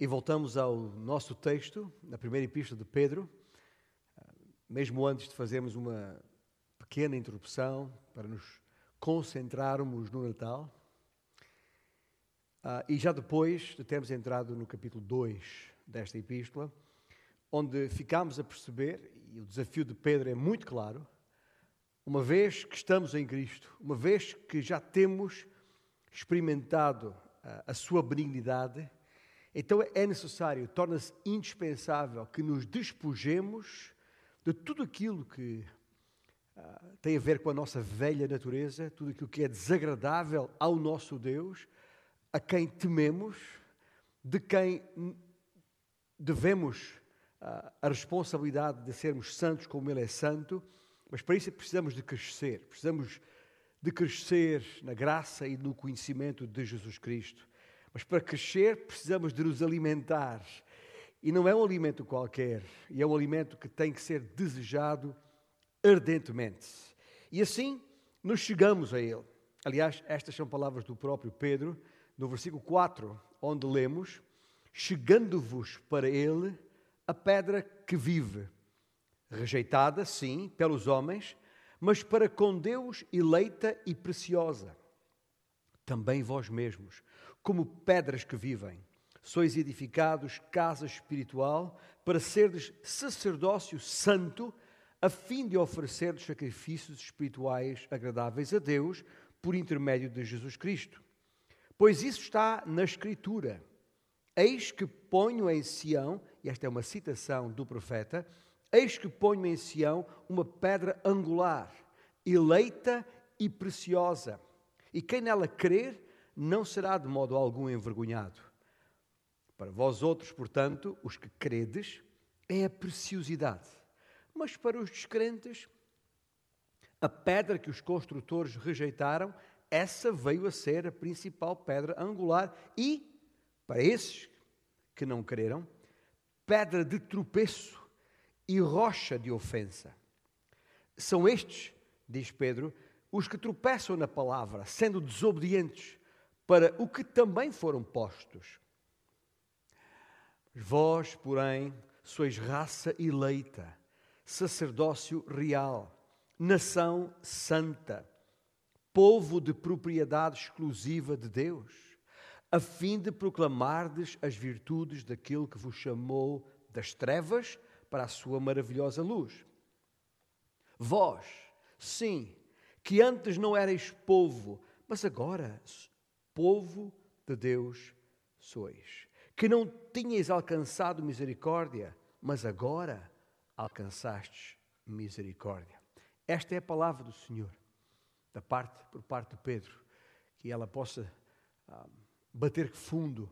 E voltamos ao nosso texto, na primeira epístola de Pedro, mesmo antes de fazermos uma pequena interrupção para nos concentrarmos no Natal. Uh, e já depois de termos entrado no capítulo 2 desta epístola, onde ficamos a perceber, e o desafio de Pedro é muito claro, uma vez que estamos em Cristo, uma vez que já temos experimentado uh, a sua benignidade, então é necessário, torna-se indispensável que nos despojemos de tudo aquilo que uh, tem a ver com a nossa velha natureza, tudo aquilo que é desagradável ao nosso Deus, a quem tememos, de quem devemos uh, a responsabilidade de sermos santos como Ele é santo, mas para isso precisamos de crescer, precisamos de crescer na graça e no conhecimento de Jesus Cristo. Mas para crescer precisamos de nos alimentar. E não é um alimento qualquer, e é um alimento que tem que ser desejado ardentemente. E assim nos chegamos a Ele. Aliás, estas são palavras do próprio Pedro, no versículo 4, onde lemos: Chegando-vos para ele a pedra que vive, rejeitada, sim, pelos homens, mas para com Deus eleita e preciosa. Também vós mesmos, como pedras que vivem, sois edificados casa espiritual para serdes sacerdócio santo, a fim de oferecer sacrifícios espirituais agradáveis a Deus por intermédio de Jesus Cristo. Pois isso está na Escritura. Eis que ponho em Sião, e esta é uma citação do profeta, eis que ponho em Sião uma pedra angular, eleita e preciosa, e quem nela crer não será de modo algum envergonhado. Para vós outros, portanto, os que credes, é a preciosidade, mas para os descrentes, a pedra que os construtores rejeitaram essa veio a ser a principal pedra angular e, para esses que não creram, pedra de tropeço e rocha de ofensa. São estes, diz Pedro, os que tropeçam na palavra, sendo desobedientes para o que também foram postos. Vós, porém, sois raça eleita, sacerdócio real, nação santa povo de propriedade exclusiva de Deus, a fim de proclamardes as virtudes daquele que vos chamou das trevas para a sua maravilhosa luz. Vós, sim, que antes não erais povo, mas agora povo de Deus sois. Que não tinhais alcançado misericórdia, mas agora alcançastes misericórdia. Esta é a palavra do Senhor da parte, por parte de Pedro, que ela possa ah, bater fundo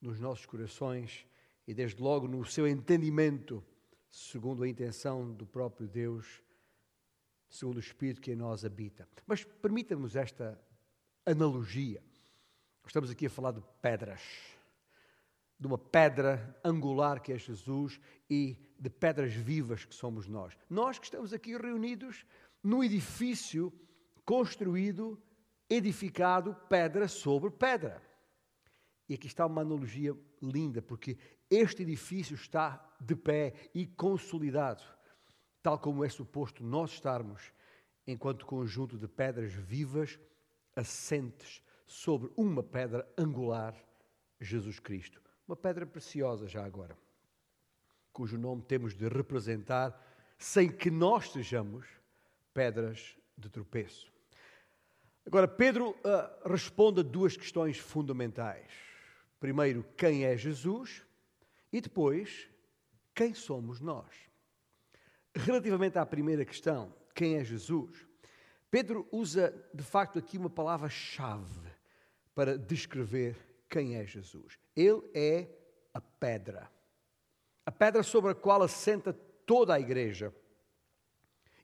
nos nossos corações e, desde logo, no seu entendimento, segundo a intenção do próprio Deus, segundo o Espírito que em nós habita. Mas permita-nos esta analogia. Estamos aqui a falar de pedras, de uma pedra angular que é Jesus e de pedras vivas que somos nós. Nós que estamos aqui reunidos no edifício construído, edificado pedra sobre pedra. E aqui está uma analogia linda, porque este edifício está de pé e consolidado, tal como é suposto nós estarmos, enquanto conjunto de pedras vivas assentes sobre uma pedra angular, Jesus Cristo. Uma pedra preciosa já agora, cujo nome temos de representar sem que nós sejamos pedras de tropeço. Agora, Pedro uh, responde a duas questões fundamentais. Primeiro, quem é Jesus? E depois, quem somos nós? Relativamente à primeira questão, quem é Jesus? Pedro usa, de facto, aqui uma palavra-chave para descrever quem é Jesus. Ele é a pedra. A pedra sobre a qual assenta toda a igreja.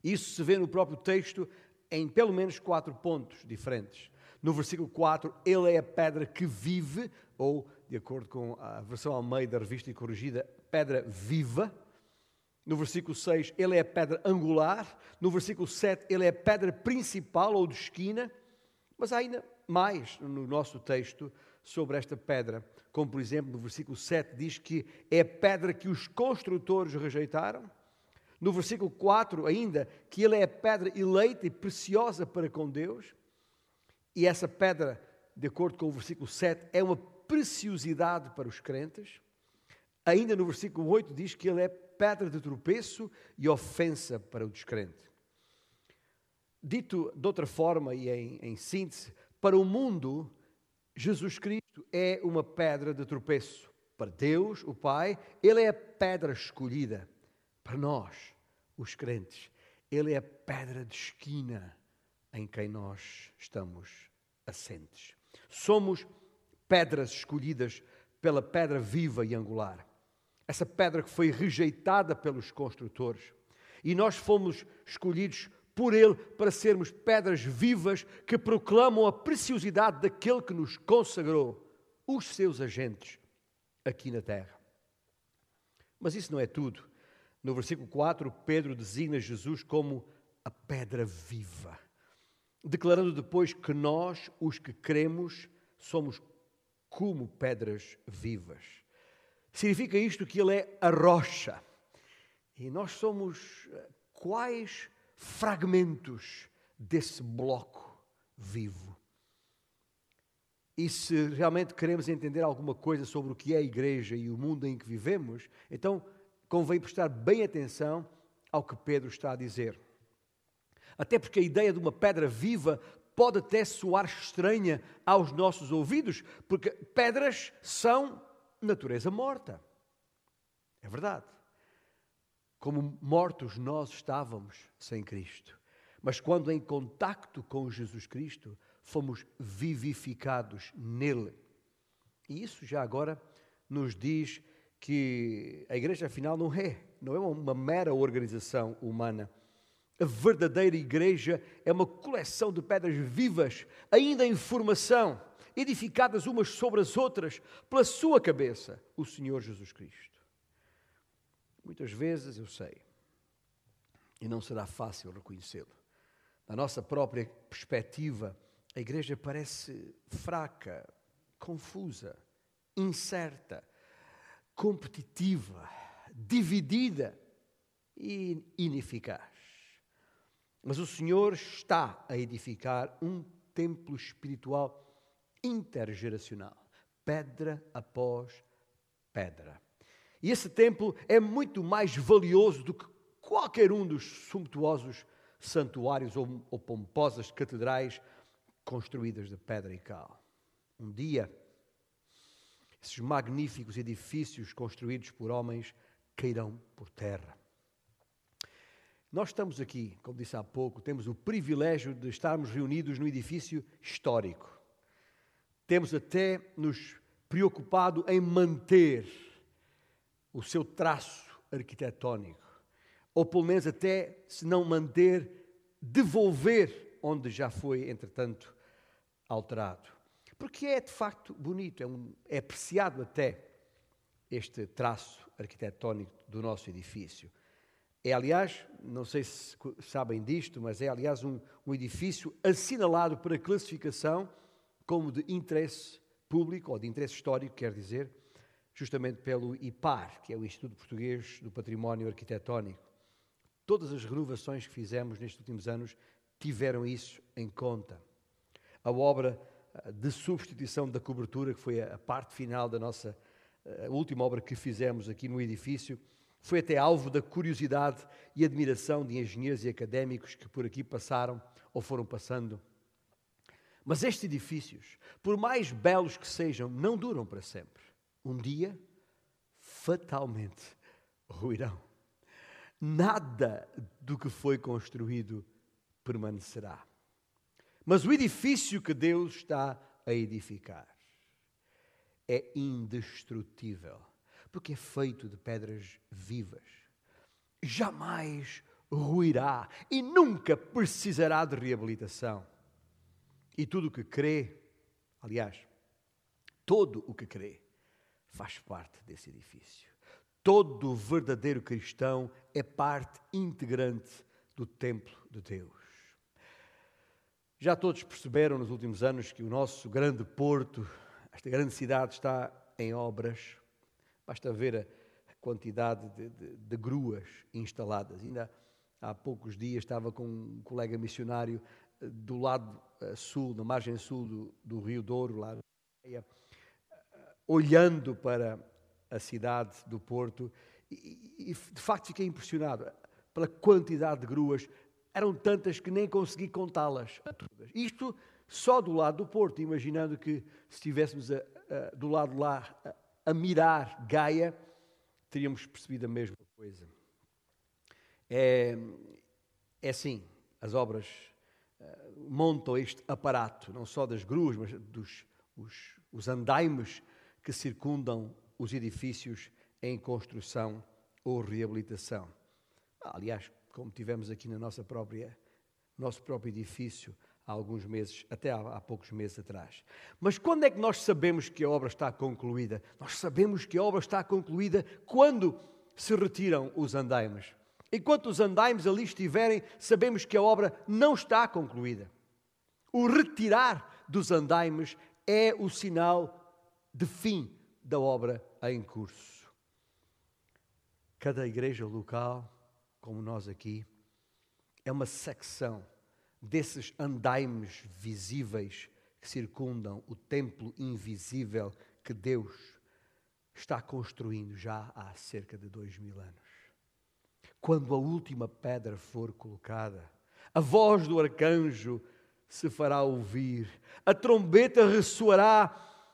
Isso se vê no próprio texto em pelo menos quatro pontos diferentes. No versículo 4, ele é a pedra que vive, ou, de acordo com a versão Almeida, revista e corrigida, pedra viva. No versículo 6, ele é a pedra angular. No versículo 7, ele é a pedra principal ou de esquina. Mas há ainda mais no nosso texto sobre esta pedra, como por exemplo no versículo 7 diz que é a pedra que os construtores rejeitaram. No versículo 4 ainda, que ele é a pedra eleita e preciosa para com Deus. E essa pedra, de acordo com o versículo 7, é uma preciosidade para os crentes. Ainda no versículo 8 diz que ele é pedra de tropeço e ofensa para o descrente. Dito de outra forma e em, em síntese, para o mundo, Jesus Cristo é uma pedra de tropeço. Para Deus, o Pai, Ele é a pedra escolhida. Para nós, os crentes, Ele é a pedra de esquina em quem nós estamos assentes. Somos pedras escolhidas pela pedra viva e angular. Essa pedra que foi rejeitada pelos construtores. E nós fomos escolhidos por Ele para sermos pedras vivas que proclamam a preciosidade daquele que nos consagrou, os seus agentes, aqui na terra. Mas isso não é tudo. No versículo 4, Pedro designa Jesus como a pedra viva, declarando depois que nós, os que cremos, somos como pedras vivas. Significa isto que Ele é a rocha. E nós somos quais fragmentos desse bloco vivo. E se realmente queremos entender alguma coisa sobre o que é a igreja e o mundo em que vivemos, então convém prestar bem atenção ao que Pedro está a dizer. Até porque a ideia de uma pedra viva pode até soar estranha aos nossos ouvidos, porque pedras são natureza morta. É verdade como mortos nós estávamos sem Cristo. Mas quando em contacto com Jesus Cristo, fomos vivificados nele. E isso já agora nos diz que a igreja afinal não é, não é uma mera organização humana. A verdadeira igreja é uma coleção de pedras vivas, ainda em formação, edificadas umas sobre as outras pela sua cabeça, o Senhor Jesus Cristo. Muitas vezes eu sei, e não será fácil reconhecê-lo. Da nossa própria perspectiva, a igreja parece fraca, confusa, incerta, competitiva, dividida e ineficaz. Mas o Senhor está a edificar um templo espiritual intergeracional, pedra após pedra. E esse templo é muito mais valioso do que qualquer um dos sumptuosos santuários ou, ou pomposas catedrais construídas de pedra e cal. Um dia, esses magníficos edifícios construídos por homens cairão por terra. Nós estamos aqui, como disse há pouco, temos o privilégio de estarmos reunidos no edifício histórico. Temos até nos preocupado em manter o seu traço arquitetónico, ou pelo menos até, se não manter, devolver onde já foi, entretanto, alterado. Porque é de facto bonito, é, um, é apreciado até este traço arquitetónico do nosso edifício. É, aliás, não sei se sabem disto, mas é, aliás, um, um edifício assinalado para classificação como de interesse público, ou de interesse histórico, quer dizer, justamente pelo IPAR, que é o Instituto Português do Património Arquitetónico. Todas as renovações que fizemos nestes últimos anos tiveram isso em conta. A obra eh, de substituição da cobertura, que foi a parte final da nossa a última obra que fizemos aqui no edifício, foi até alvo da curiosidade e admiração de engenheiros e académicos que por aqui passaram ou foram passando. Mas estes edifícios, por mais belos que sejam, não duram para sempre um dia fatalmente ruirão. Nada do que foi construído permanecerá. Mas o edifício que Deus está a edificar é indestrutível, porque é feito de pedras vivas. Jamais ruirá e nunca precisará de reabilitação. E tudo o que crê, aliás, todo o que crê, faz parte desse edifício. Todo verdadeiro cristão é parte integrante do templo de Deus. Já todos perceberam nos últimos anos que o nosso grande porto esta grande cidade está em obras. Basta ver a quantidade de, de, de gruas instaladas. Ainda há poucos dias estava com um colega missionário eh, do lado eh, sul, na margem sul do, do Rio Douro, lá eh, olhando para a cidade do Porto e, de facto fiquei impressionado pela quantidade de gruas. Eram tantas que nem consegui contá-las Isto só do lado do Porto, imaginando que se estivéssemos a, a, do lado lá a, a mirar Gaia, teríamos percebido a mesma coisa. É, é assim, as obras uh, montam este aparato, não só das gruas, mas dos os, os andaimes que circundam os edifícios em construção ou reabilitação. Aliás, como tivemos aqui na nossa própria, nosso próprio edifício há alguns meses, até há, há, poucos meses atrás. Mas quando é que nós sabemos que a obra está concluída? Nós sabemos que a obra está concluída quando se retiram os andaimes. Enquanto os andaimes ali estiverem, sabemos que a obra não está concluída. O retirar dos andaimes é o sinal de fim da obra em curso. Cada igreja local, como nós aqui, é uma secção desses andaimes visíveis que circundam o templo invisível que Deus está construindo já há cerca de dois mil anos quando a última pedra for colocada, a voz do arcanjo se fará ouvir, a trombeta ressoará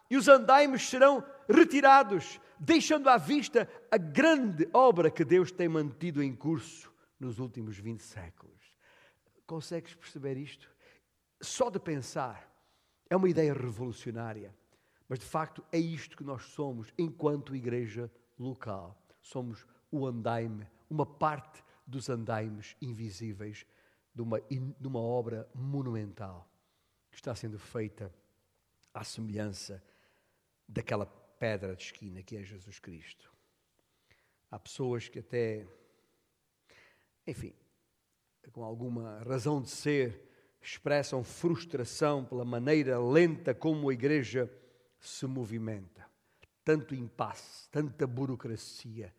e os andaimes serão retirados, deixando à vista a grande obra que Deus tem mantido em curso nos últimos 20 séculos. Consegues perceber isto? Só de pensar, é uma ideia revolucionária, mas de facto é isto que nós somos enquanto igreja local. Somos o andaime uma parte dos andaimes invisíveis de uma, de uma obra monumental que está sendo feita à semelhança daquela pedra de esquina que é Jesus Cristo. Há pessoas que até, enfim, com alguma razão de ser, expressam frustração pela maneira lenta como a igreja se movimenta. Tanto impasse, tanta burocracia,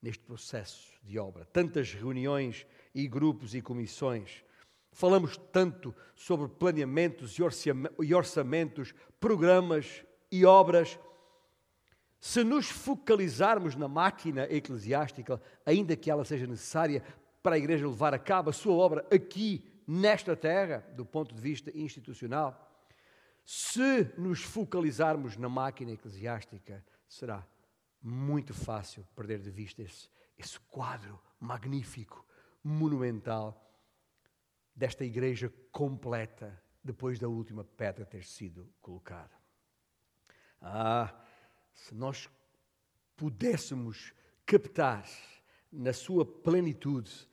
neste processo de obra. Tantas reuniões e grupos e comissões. Falamos tanto sobre planeamentos e orçamentos, programas e obras. Se nos focalizarmos na máquina eclesiástica, ainda que ela seja necessária para a Igreja levar a cabo a sua obra aqui, nesta terra, do ponto de vista institucional, se nos focalizarmos na máquina eclesiástica, será muito fácil perder de vista esse, esse quadro magnífico, monumental, desta igreja completa, depois da última pedra ter sido colocada. Ah, se nós pudéssemos captar na sua plenitude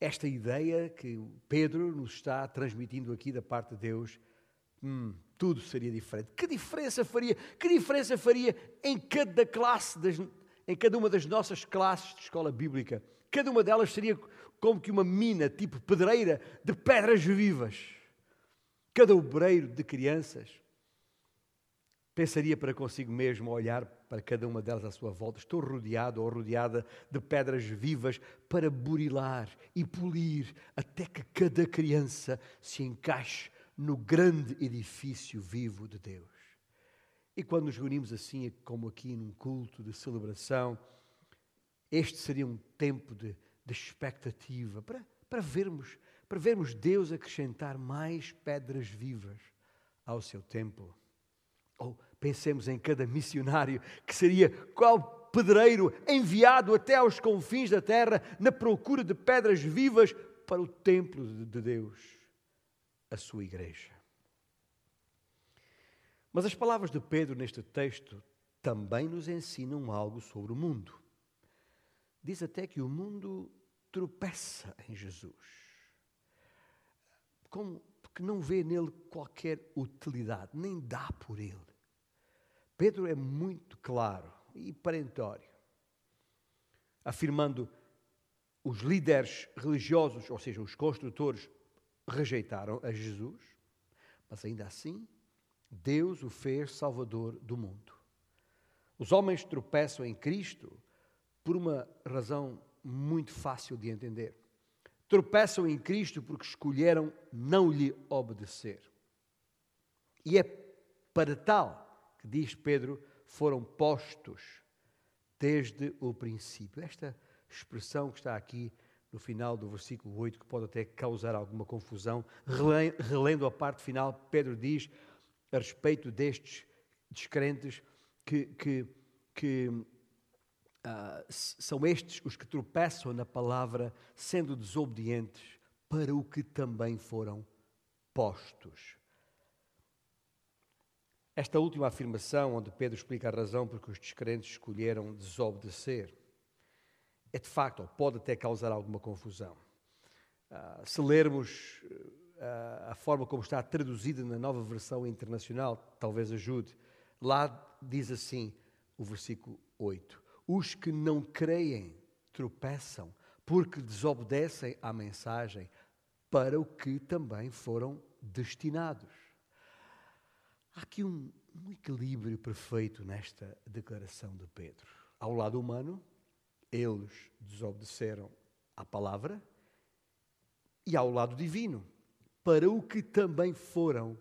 esta ideia que Pedro nos está transmitindo aqui da parte de Deus, hum, tudo seria diferente. Que diferença faria? Que diferença faria em cada classe, das, em cada uma das nossas classes de escola bíblica? Cada uma delas seria como que uma mina, tipo pedreira, de pedras vivas. Cada obreiro de crianças pensaria para consigo mesmo, olhar para cada uma delas à sua volta. Estou rodeado ou rodeada de pedras vivas para burilar e polir até que cada criança se encaixe no grande edifício vivo de Deus. E quando nos reunimos assim, como aqui num culto de celebração, este seria um tempo de, de expectativa para, para, vermos, para vermos Deus acrescentar mais pedras vivas ao seu templo. Ou pensemos em cada missionário que seria qual pedreiro enviado até aos confins da terra na procura de pedras vivas para o templo de Deus a sua igreja. Mas as palavras de Pedro neste texto também nos ensinam algo sobre o mundo. Diz até que o mundo tropeça em Jesus, como porque não vê nele qualquer utilidade, nem dá por ele. Pedro é muito claro e parentório, afirmando os líderes religiosos, ou seja, os construtores rejeitaram a Jesus, mas ainda assim Deus o fez Salvador do mundo. Os homens tropeçam em Cristo por uma razão muito fácil de entender. Tropeçam em Cristo porque escolheram não lhe obedecer. E é para tal diz Pedro, foram postos desde o princípio. Esta expressão que está aqui no final do versículo 8, que pode até causar alguma confusão, relendo a parte final, Pedro diz a respeito destes descrentes que, que, que uh, são estes os que tropeçam na palavra, sendo desobedientes, para o que também foram postos. Esta última afirmação, onde Pedro explica a razão por que os descrentes escolheram desobedecer, é de facto, ou pode até causar alguma confusão. Uh, se lermos uh, a forma como está traduzida na nova versão internacional, talvez ajude. Lá diz assim o versículo 8: Os que não creem tropeçam, porque desobedecem à mensagem para o que também foram destinados. Há aqui um, um equilíbrio perfeito nesta declaração de Pedro. Ao lado humano, eles desobedeceram à palavra, e ao lado divino, para o que também foram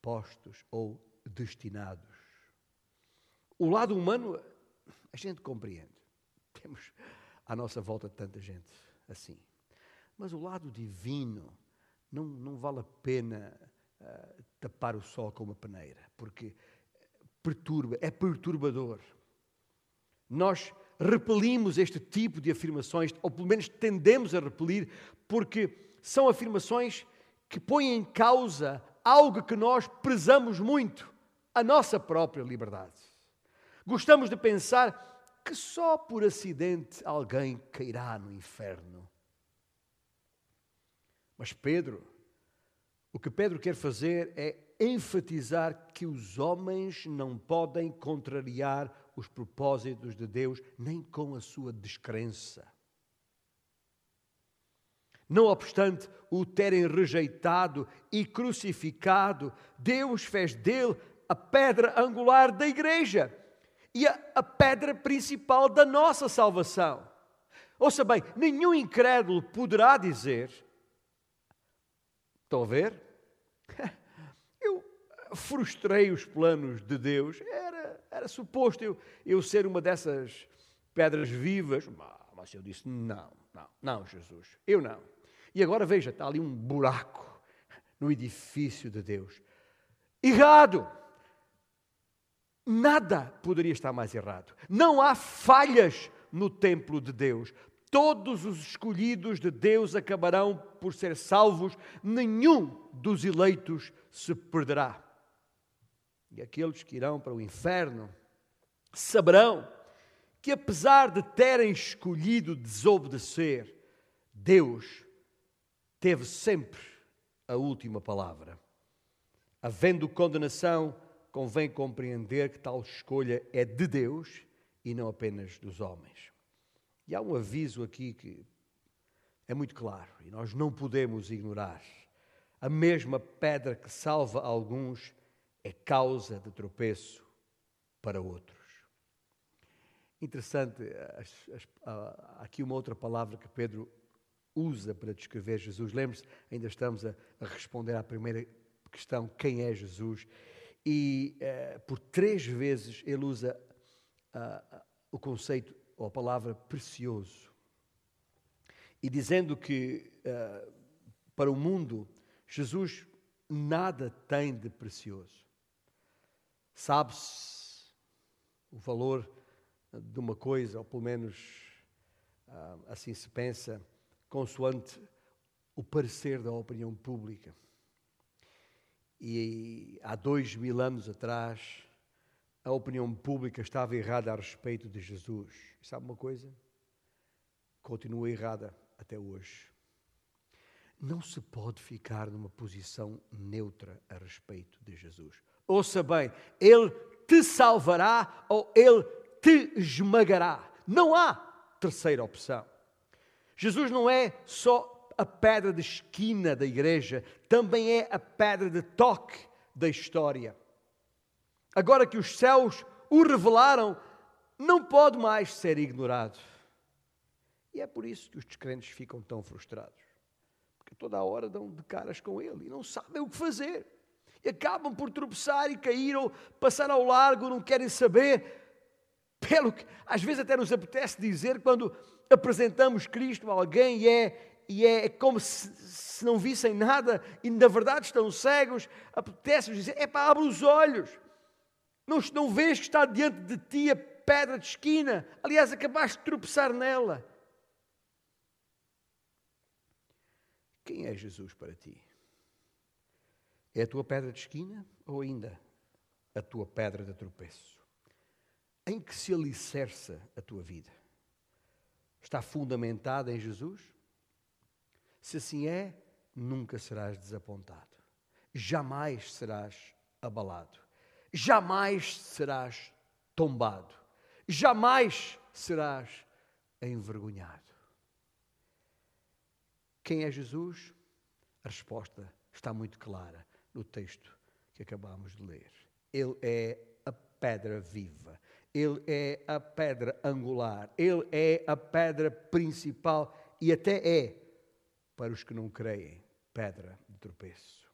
postos ou destinados. O lado humano, a gente compreende. Temos à nossa volta tanta gente assim. Mas o lado divino, não, não vale a pena uh, tapar o sol com uma peneira, porque perturba, é perturbador. Nós repelimos este tipo de afirmações, ou pelo menos tendemos a repelir, porque são afirmações que põem em causa algo que nós prezamos muito, a nossa própria liberdade. Gostamos de pensar que só por acidente alguém cairá no inferno. Mas Pedro o que Pedro quer fazer é enfatizar que os homens não podem contrariar os propósitos de Deus nem com a sua descrença. Não obstante o terem rejeitado e crucificado, Deus fez dele a pedra angular da igreja e a, a pedra principal da nossa salvação. Ouça bem, nenhum incrédulo poderá dizer Estão a ver? Eu frustrei os planos de Deus. Era, era suposto eu, eu ser uma dessas pedras vivas. Mas eu disse: não, não, não, Jesus, eu não. E agora veja, está ali um buraco no edifício de Deus. Errado! Nada poderia estar mais errado. Não há falhas no templo de Deus. Todos os escolhidos de Deus acabarão por ser salvos, nenhum dos eleitos se perderá. E aqueles que irão para o inferno saberão que, apesar de terem escolhido desobedecer, Deus teve sempre a última palavra. Havendo condenação, convém compreender que tal escolha é de Deus e não apenas dos homens. E há um aviso aqui que é muito claro e nós não podemos ignorar. A mesma pedra que salva alguns é causa de tropeço para outros. Interessante, aqui uma outra palavra que Pedro usa para descrever Jesus. Lembre-se, ainda estamos a, responder à primeira questão: quem é Jesus? E eh, por três vezes ele usa o conceito ou a palavra precioso. E dizendo que uh, para o mundo Jesus nada tem de precioso. Sabe-se o valor de uma coisa, ou pelo menos uh, assim se pensa, consoante o parecer da opinião pública. E há dois mil anos atrás, a opinião pública estava errada a respeito de Jesus. E sabe uma coisa? Continua errada até hoje. Não se pode ficar numa posição neutra a respeito de Jesus. Ouça bem, Ele te salvará ou Ele te esmagará. Não há terceira opção. Jesus não é só a pedra de esquina da igreja, também é a pedra de toque da história. Agora que os céus o revelaram, não pode mais ser ignorado. E é por isso que os descrentes ficam tão frustrados. Porque toda a hora dão de caras com ele e não sabem o que fazer. E acabam por tropeçar e cair ou passar ao largo, não querem saber. Pelo que às vezes até nos apetece dizer quando apresentamos Cristo a alguém e é, e é como se, se não vissem nada e na verdade estão cegos, apetece-nos dizer: é para abre os olhos. Não, não vês que está diante de ti a pedra de esquina? Aliás, acabaste de tropeçar nela. Quem é Jesus para ti? É a tua pedra de esquina ou ainda a tua pedra de tropeço? Em que se alicerça a tua vida? Está fundamentada em Jesus? Se assim é, nunca serás desapontado, jamais serás abalado, jamais serás tombado, jamais serás envergonhado. Quem é Jesus? A resposta está muito clara no texto que acabamos de ler. Ele é a pedra viva, ele é a pedra angular, ele é a pedra principal e até é, para os que não creem, pedra de tropeço.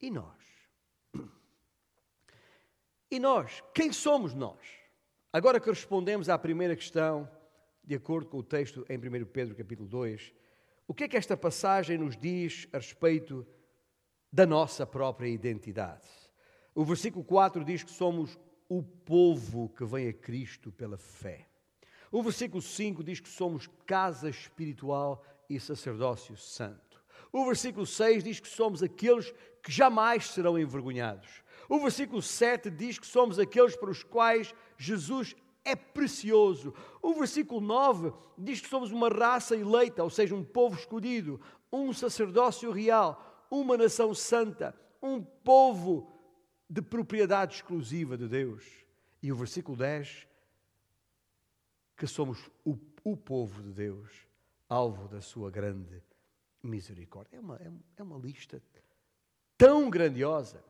E nós? E nós? Quem somos nós? Agora que respondemos à primeira questão, de acordo com o texto em 1 Pedro capítulo 2, o que é que esta passagem nos diz a respeito da nossa própria identidade? O versículo 4 diz que somos o povo que vem a Cristo pela fé. O versículo 5 diz que somos casa espiritual e sacerdócio santo. O versículo 6 diz que somos aqueles que jamais serão envergonhados. O versículo 7 diz que somos aqueles para os quais Jesus é precioso. O versículo 9 diz que somos uma raça eleita, ou seja, um povo escolhido, um sacerdócio real, uma nação santa, um povo de propriedade exclusiva de Deus. E o versículo 10, que somos o, o povo de Deus, alvo da sua grande misericórdia. É uma, é, é uma lista tão grandiosa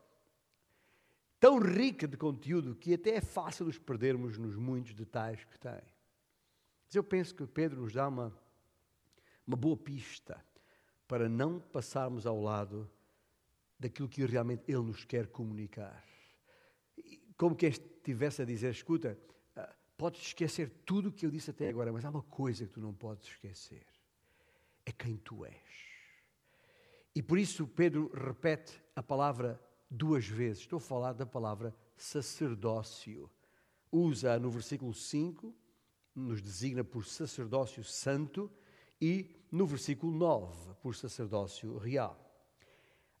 tão rica de conteúdo que até é fácil nos perdermos nos muitos detalhes que tem. Mas eu penso que Pedro nos dá uma, uma boa pista para não passarmos ao lado daquilo que realmente ele nos quer comunicar. Como que estivesse a dizer, escuta, ah, podes esquecer tudo o que eu disse até agora, mas há uma coisa que tu não podes esquecer. É quem tu és. E por isso Pedro repete a palavra duas vezes. Estou a falar da palavra sacerdócio. Usa no versículo 5, nos designa por sacerdócio santo, e no versículo 9, por sacerdócio real.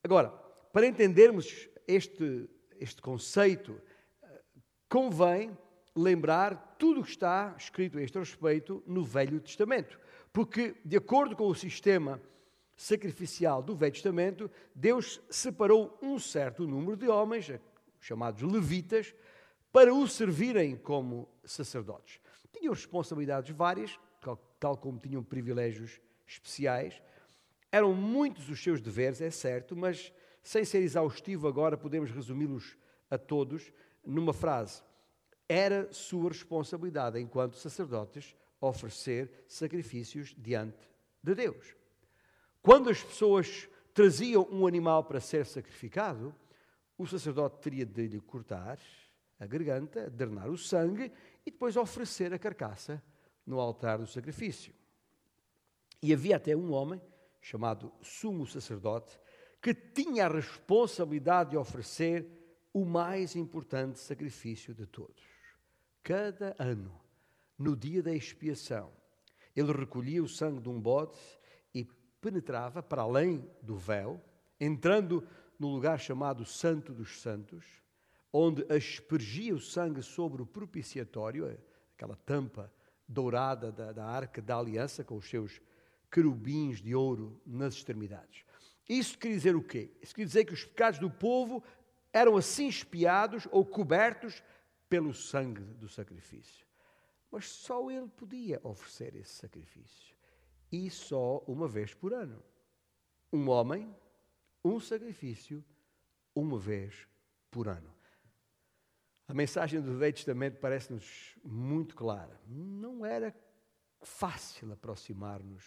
Agora, para entendermos este, este conceito, convém lembrar tudo o que está escrito a este respeito no Velho Testamento. Porque, de acordo com o sistema sacrificial do Velho Testamento, Deus separou um certo número de homens, chamados levitas, para o servirem como sacerdotes. Tinham responsabilidades várias, tal como tinham privilégios especiais. Eram muitos os seus deveres, é certo, mas sem ser exaustivo agora, podemos resumi-los a todos numa frase. Era sua responsabilidade, enquanto sacerdotes, oferecer sacrifícios diante de Deus. Quando as pessoas traziam um animal para ser sacrificado, o sacerdote teria de lhe cortar a garganta, drenar o sangue e depois oferecer a carcaça no altar do sacrifício. E havia até um homem, chamado sumo sacerdote, que tinha a responsabilidade de oferecer o mais importante sacrifício de todos. Cada ano, no dia da expiação, ele recolhia o sangue de um bode penetrava para além do véu, entrando no lugar chamado Santo dos Santos, onde aspergia o sangue sobre o propiciatório, aquela tampa dourada da, da arca da aliança com os seus querubins de ouro nas extremidades. Isso quer dizer o quê? Isso quer dizer que os pecados do povo eram assim espiados ou cobertos pelo sangue do sacrifício. Mas só ele podia oferecer esse sacrifício e só uma vez por ano. Um homem, um sacrifício, uma vez por ano. A mensagem do Velho Testamento parece-nos muito clara. Não era fácil aproximar-nos,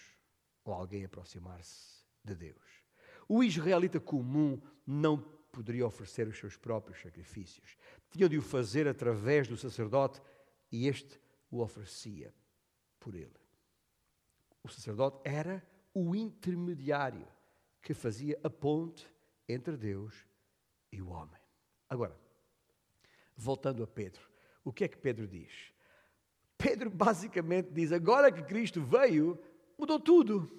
ou alguém aproximar-se de Deus. O israelita comum não poderia oferecer os seus próprios sacrifícios. Tinha de o fazer através do sacerdote e este o oferecia por ele. O sacerdote era o intermediário que fazia a ponte entre Deus e o homem. Agora, voltando a Pedro, o que é que Pedro diz? Pedro basicamente diz: agora que Cristo veio, mudou tudo.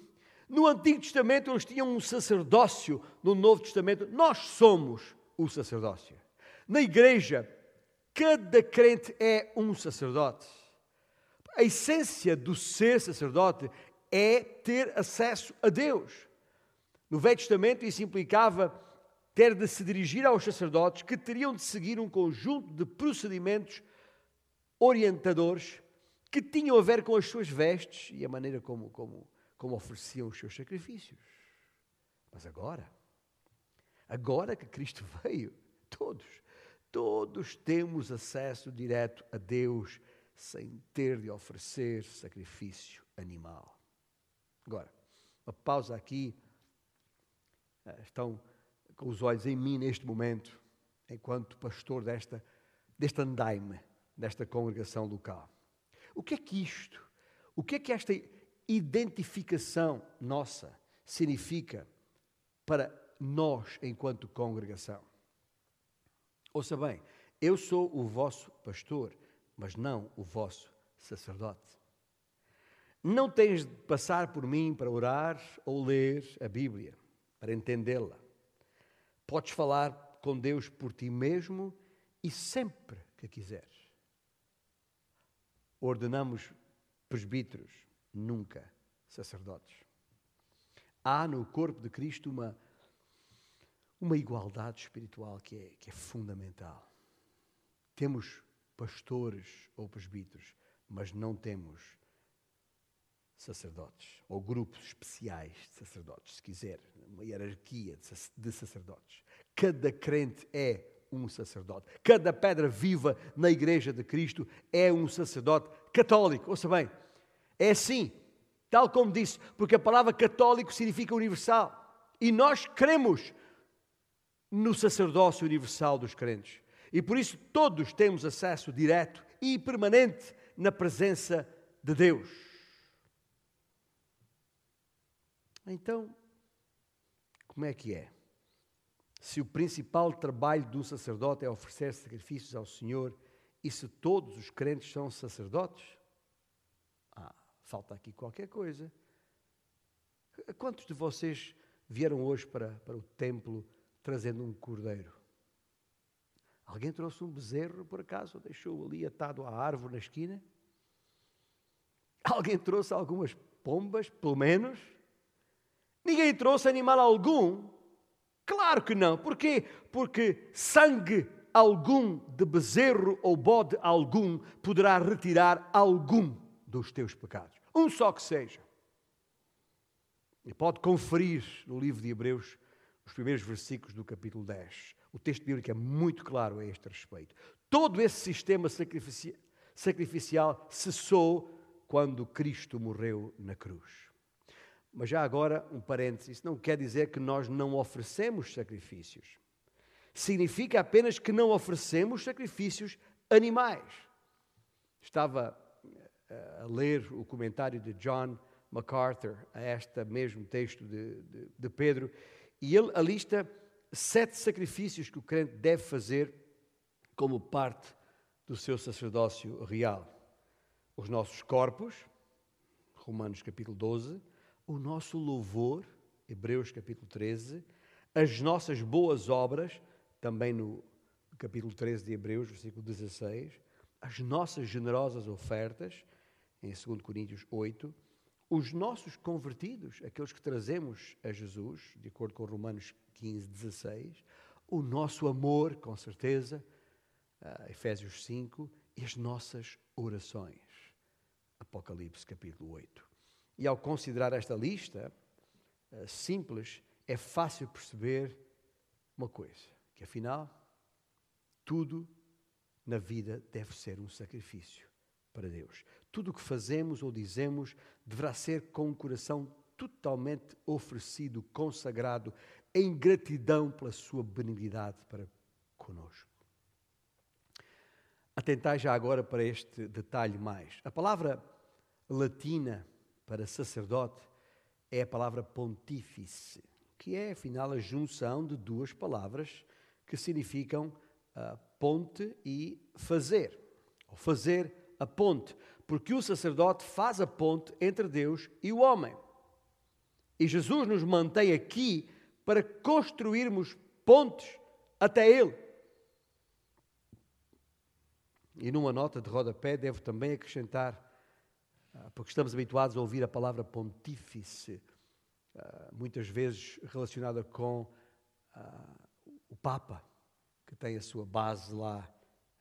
No Antigo Testamento eles tinham um sacerdócio, no Novo Testamento nós somos o sacerdócio. Na igreja, cada crente é um sacerdote. A essência do ser sacerdote é ter acesso a Deus. No Velho Testamento isso implicava ter de se dirigir aos sacerdotes que teriam de seguir um conjunto de procedimentos orientadores que tinham a ver com as suas vestes e a maneira como, como, como ofereciam os seus sacrifícios. Mas agora, agora que Cristo veio, todos, todos temos acesso direto a Deus sem ter de oferecer sacrifício animal. Agora, uma pausa aqui. Eh, estão com os olhos em mim neste momento, enquanto pastor desta, deste andaime, desta congregação local. O que é que isto, o que é que esta identificação nossa significa para nós enquanto congregação? Ouça bem, eu sou o vosso pastor, mas não o vosso sacerdote. Não tens de passar por mim para orar ou ler a Bíblia, para entendê-la. Podes falar com Deus por ti mesmo e sempre que quiseres. Ordenamos presbíteros, nunca sacerdotes. Há no corpo de Cristo uma, uma igualdade espiritual que é, que é fundamental. Temos pastores ou presbíteros, mas não temos sacerdotes, ou grupos especiais de sacerdotes, se quiser, uma hierarquia de sacerdotes. Cada crente é um sacerdote. Cada pedra viva na igreja de Cristo é um sacerdote católico. Ouça bem, é assim, tal como disse, porque a palavra católico significa universal. E nós cremos no sacerdócio universal dos crentes. E por isso todos temos acesso direto e permanente na presença de Deus. Então, como é que é? Se o principal trabalho de um sacerdote é oferecer sacrifícios ao Senhor, e se todos os crentes são sacerdotes? Ah, falta aqui qualquer coisa. Quantos de vocês vieram hoje para, para o templo trazendo um cordeiro? Alguém trouxe um bezerro, por acaso, ou deixou ali atado à árvore na esquina? Alguém trouxe algumas pombas, pelo menos? Ninguém trouxe animal algum? Claro que não. Porquê? Porque sangue algum de bezerro ou bode algum poderá retirar algum dos teus pecados. Um só que seja. E pode conferir no livro de Hebreus os primeiros versículos do capítulo 10. O texto bíblico é muito claro a este respeito. Todo esse sistema sacrificial cessou quando Cristo morreu na cruz. Mas já agora, um parênteses, isso não quer dizer que nós não oferecemos sacrifícios. Significa apenas que não oferecemos sacrifícios animais. Estava eh, a ler o comentário de John MacArthur a este mesmo texto de, de, de Pedro, e ele alista sete sacrifícios que o crente deve fazer como parte do seu sacerdócio real. Os nossos corpos, Romanos capítulo 12, o nosso louvor, Hebreus capítulo 13, as nossas boas obras, também no capítulo 13 de Hebreus, versículo 16, as nossas generosas ofertas, em 2 Coríntios 8, os nossos convertidos, aqueles que trazemos a Jesus, de acordo com Romanos 15, 16, o nosso amor, com certeza, uh, Efésios 5, e as nossas orações, Apocalipse capítulo 8. E ao considerar esta lista uh, simples, é fácil perceber uma coisa, Que afinal, tudo na vida deve ser um sacrifício para Deus. Tudo o que fazemos ou dizemos deverá ser com um coração totalmente oferecido, consagrado, em gratidão pela sua benignidade para conosco. Atentai já agora para este detalhe mais. A palavra latina para sacerdote é a palavra pontífice, que é, afinal, a junção de duas palavras que significam uh, ponte e fazer, ou fazer a ponte, porque o sacerdote faz a ponte entre Deus e o homem. E Jesus nos mantém aqui para construirmos pontes até Ele. E numa nota de rodapé devo também acrescentar, porque estamos habituados a ouvir a palavra pontífice, ah, muitas vezes relacionada com ah, o Papa, que tem a sua base lá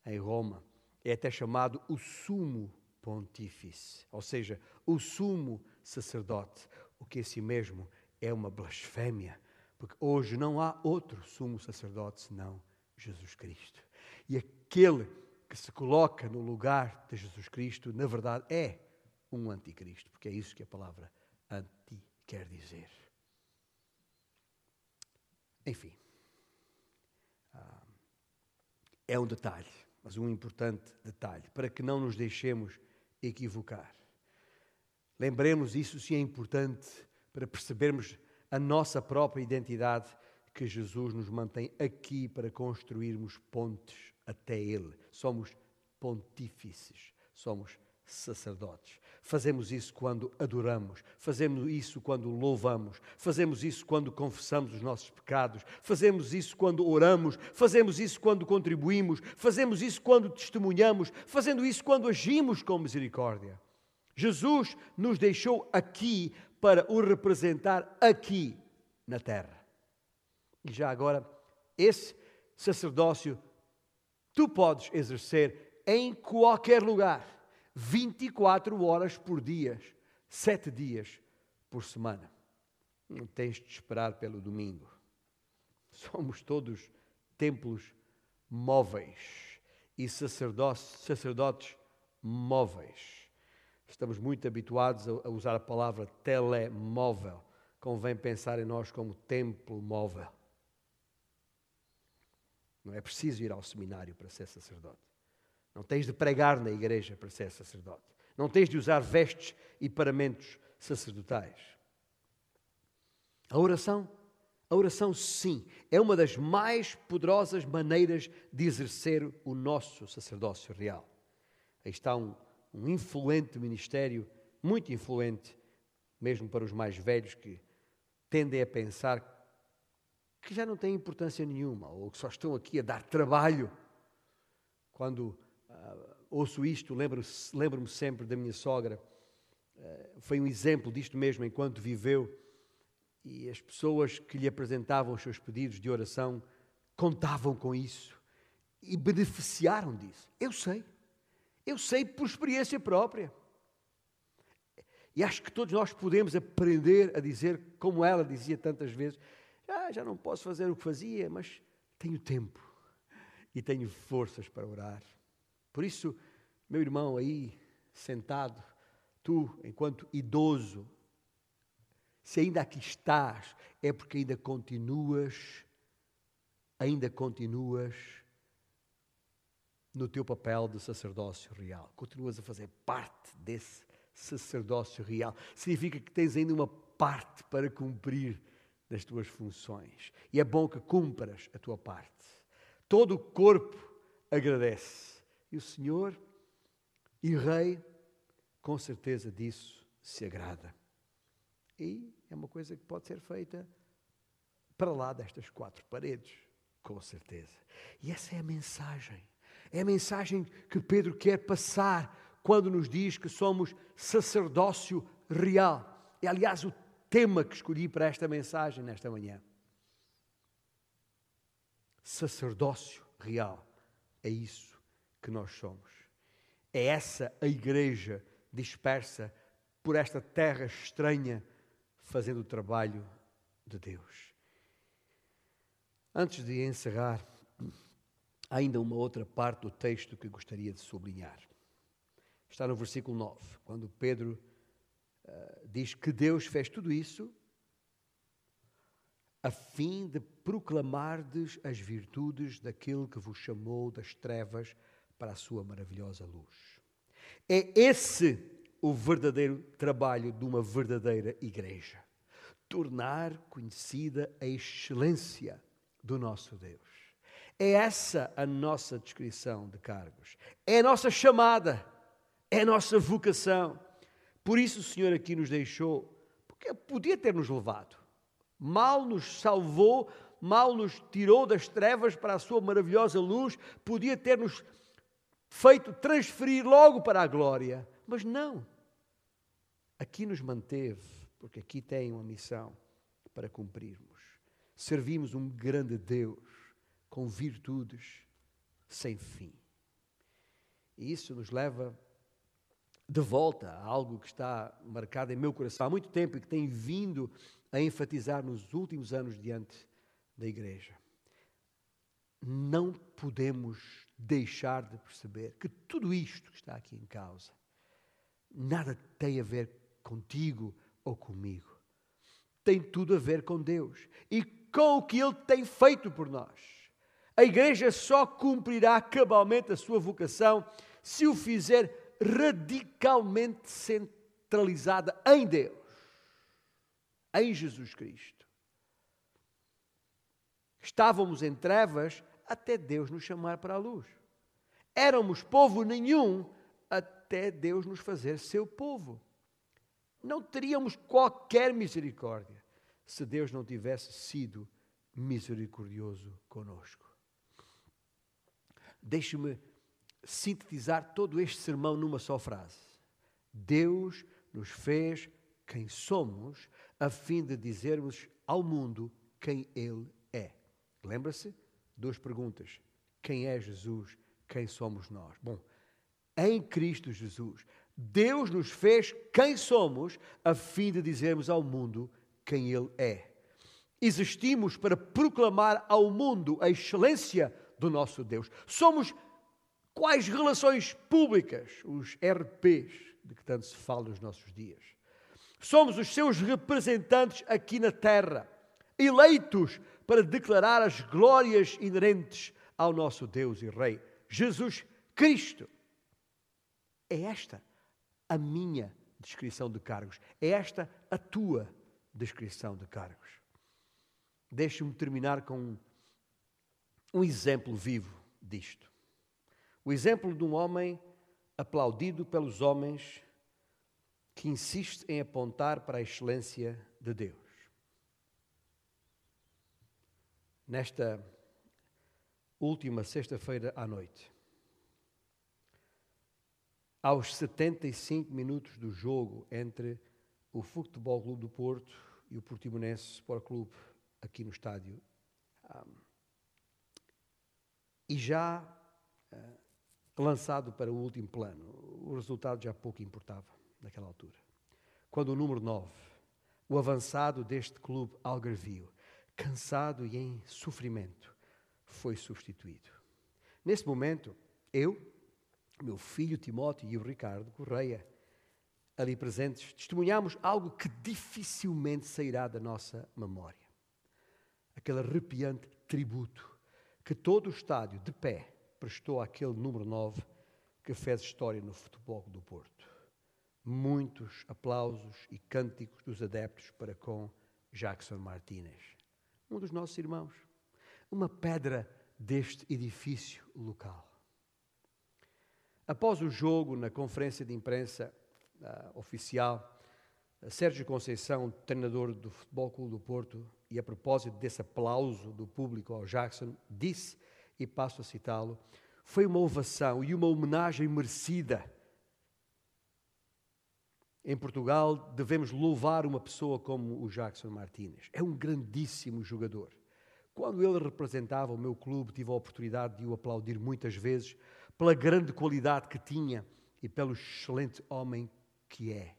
em Roma. É até chamado o sumo pontífice, ou seja, o sumo sacerdote, o que em si mesmo é uma blasfémia, porque hoje não há outro sumo sacerdote senão Jesus Cristo. E aquele que se coloca no lugar de Jesus Cristo, na verdade é um anticristo, porque é isso que a palavra anti quer dizer. Enfim, ah, é um detalhe, mas um importante detalhe, para que não nos deixemos equivocar. Lembremos isso se é importante para percebermos a nossa própria identidade, que Jesus nos mantém aqui para construirmos pontes até Ele. Somos pontífices, somos sacerdotes. Fazemos isso quando adoramos, fazemos isso quando louvamos, fazemos isso quando confessamos os nossos pecados, fazemos isso quando oramos, fazemos isso quando contribuímos, fazemos isso quando testemunhamos, fazendo isso quando agimos com misericórdia. Jesus nos deixou aqui para o representar aqui na terra. E já agora, esse sacerdócio tu podes exercer em qualquer lugar, 24 horas por dia, 7 dias por semana. Não tens de esperar pelo domingo. Somos todos templos móveis e sacerdotes móveis. Estamos muito habituados a usar a palavra telemóvel. Convém pensar em nós como templo móvel. Não é preciso ir ao seminário para ser sacerdote. Não tens de pregar na igreja para ser sacerdote. Não tens de usar vestes e paramentos sacerdotais. A oração, a oração, sim, é uma das mais poderosas maneiras de exercer o nosso sacerdócio real. Aí está um, um influente ministério, muito influente, mesmo para os mais velhos que tendem a pensar que já não têm importância nenhuma, ou que só estão aqui a dar trabalho. Quando uh, ouço isto, lembro-me lembro sempre da minha sogra, uh, foi um exemplo disto mesmo enquanto viveu, e as pessoas que lhe apresentavam os seus pedidos de oração contavam com isso e beneficiaram disso. Eu sei, eu sei por experiência própria. E acho que todos nós podemos aprender a dizer, como ela dizia tantas vezes: ah, já não posso fazer o que fazia, mas tenho tempo e tenho forças para orar. Por isso, meu irmão aí sentado, tu, enquanto idoso, se ainda aqui estás, é porque ainda continuas, ainda continuas no teu papel de sacerdócio real. Continuas a fazer parte desse sacerdócio real. Significa que tens ainda uma parte para cumprir das tuas funções. E é bom que cumpras a tua parte. Todo o corpo agradece. E o Senhor e Rei, com certeza disso se agrada. E é uma coisa que pode ser feita para lá destas quatro paredes, com certeza. E essa é a mensagem. É a mensagem que Pedro quer passar quando nos diz que somos sacerdócio real. E, aliás, o tema que escolhi para esta mensagem nesta manhã. Sacerdócio real. É isso que nós somos. É essa a igreja dispersa por esta terra estranha, fazendo o trabalho de Deus. Antes de encerrar, há ainda uma outra parte do texto que gostaria de sublinhar. Está no versículo 9, quando Pedro uh, diz que Deus fez tudo isso a fim de proclamardes as virtudes daquele que vos chamou das trevas a sua maravilhosa luz. É esse o verdadeiro trabalho de uma verdadeira igreja. Tornar conhecida a excelência do nosso Deus. É essa a nossa descrição de cargos. É a nossa chamada. É a nossa vocação. Por isso o Senhor aqui nos deixou, porque podia ter nos levado. Mal nos salvou, mal nos tirou das trevas para a sua maravilhosa luz, podia ter nos feito transferir logo para a glória. Mas não. Aqui nos manteve, porque aqui tem uma missão para cumprirmos. Servimos um grande Deus com virtudes sem fim. E isso nos leva de volta a algo que está marcado em meu coração há muito tempo e que tem vindo a enfatizar nos últimos anos diante da igreja. Não podemos deixar de perceber que tudo isto que está aqui em causa nada tem a ver contigo ou comigo. Tem tudo a ver com Deus e com o que Ele tem feito por nós. A igreja só cumprirá cabalmente a sua vocação se o fizer radicalmente centralizada em Deus, em Jesus Cristo. Estávamos em trevas até Deus nos chamar para a luz. Éramos povo nenhum até Deus nos fazer seu povo. Não teríamos qualquer misericórdia se Deus não tivesse sido misericordioso conosco. Deixe-me sintetizar todo este sermão numa só frase. Deus nos fez quem somos, a fim de dizermos ao mundo quem Ele é. Lembra-se? Duas perguntas. Quem é Jesus? Quem somos nós? Bom, em Cristo Jesus, Deus nos fez quem somos, a fim de dizermos ao mundo quem Ele é. Existimos para proclamar ao mundo a excelência do nosso Deus. Somos quais relações públicas, os RPs, de que tanto se fala nos nossos dias. Somos os seus representantes aqui na terra, eleitos para declarar as glórias inerentes ao nosso Deus e Rei, Jesus Cristo. É esta a minha descrição de cargos. É esta a tua descrição de cargos. Deixe-me terminar com um exemplo vivo disto. O exemplo de um homem aplaudido pelos homens que insiste em apontar para a excelência de Deus. Nesta última sexta-feira à noite, aos 75 minutos do jogo entre o Futebol Clube do Porto e o Portimonense Sport Clube aqui no estádio. Um, e já uh, lançado para o último plano. O resultado já pouco importava naquela altura. Quando o número 9, o avançado deste clube algarvio, cansado e em sofrimento, foi substituído. Nesse momento, eu, meu filho Timóteo e o Ricardo Correia, ali presentes, testemunhamos algo que dificilmente sairá da nossa memória. Aquele arrepiante tributo que todo o estádio, de pé, prestou àquele número 9 que fez história no futebol do Porto. Muitos aplausos e cânticos dos adeptos para com Jackson Martínez, um dos nossos irmãos, uma pedra deste edifício local. Após o jogo, na conferência de imprensa uh, oficial, Sérgio Conceição, treinador do Futebol Clube do Porto, e a propósito desse aplauso do público ao Jackson, disse e passo a citá-lo, foi uma ovação e uma homenagem merecida. Em Portugal, devemos louvar uma pessoa como o Jackson Martínez. É um grandíssimo jogador. Quando ele representava o meu clube, tive a oportunidade de o aplaudir muitas vezes pela grande qualidade que tinha e pelo excelente homem que é.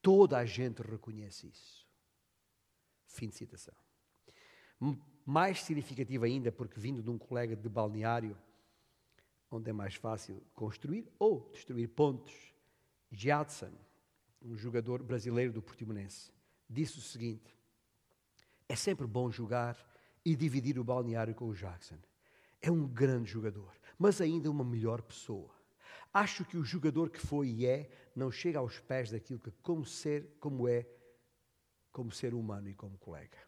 Toda a gente reconhece isso. Fim de citação. mais significativo ainda, porque vindo de um colega de balneário, onde é mais fácil construir ou destruir pontos, Jadson, um jogador brasileiro do Portimonense, disse o seguinte: É sempre bom jogar e dividir o balneário com o Jackson. É um grande jogador, mas ainda uma melhor pessoa. Acho que o jogador que foi e é não chega aos pés daquilo que como ser, como é, como ser humano e como colega.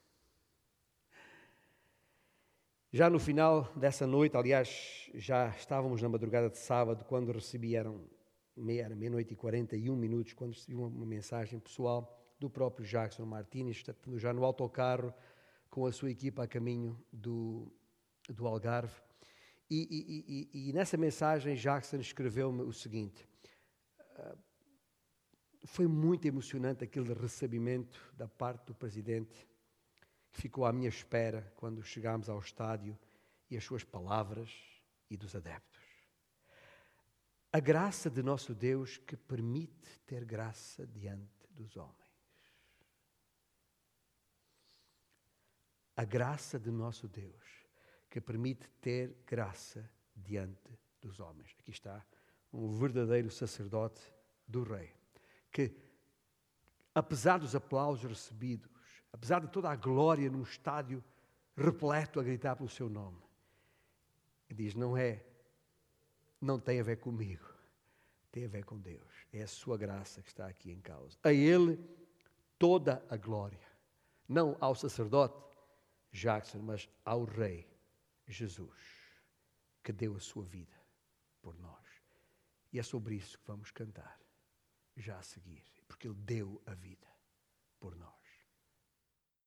Já no final dessa noite, aliás, já estávamos na madrugada de sábado, quando recebi, eram meia, meia-noite e 41 minutos, quando recebi uma, mensagem pessoal do próprio Jackson Martins, já no autocarro, com a sua equipa a caminho do, do Algarve. E, e, e, e nessa mensagem, Jackson escreveu-me o seguinte: uh, Foi muito emocionante aquele recebimento da parte do presidente que ficou à minha espera quando chegámos ao estádio e as suas palavras e dos adeptos. A graça de nosso Deus que permite ter graça diante dos homens. A graça de nosso Deus que permite ter graça diante dos homens. Aqui está um verdadeiro sacerdote do Rei, que, apesar dos aplausos recebidos, apesar de toda a glória num estádio repleto a gritar pelo seu nome. Diz: não é, não tem a ver comigo, tem a ver com Deus. É a sua graça que está aqui em causa. A Ele toda a glória. Não ao sacerdote Jackson, mas ao Rei Jesus, que deu a sua vida por nós. E é sobre isso que vamos cantar, já a seguir, porque Ele deu a vida por nós.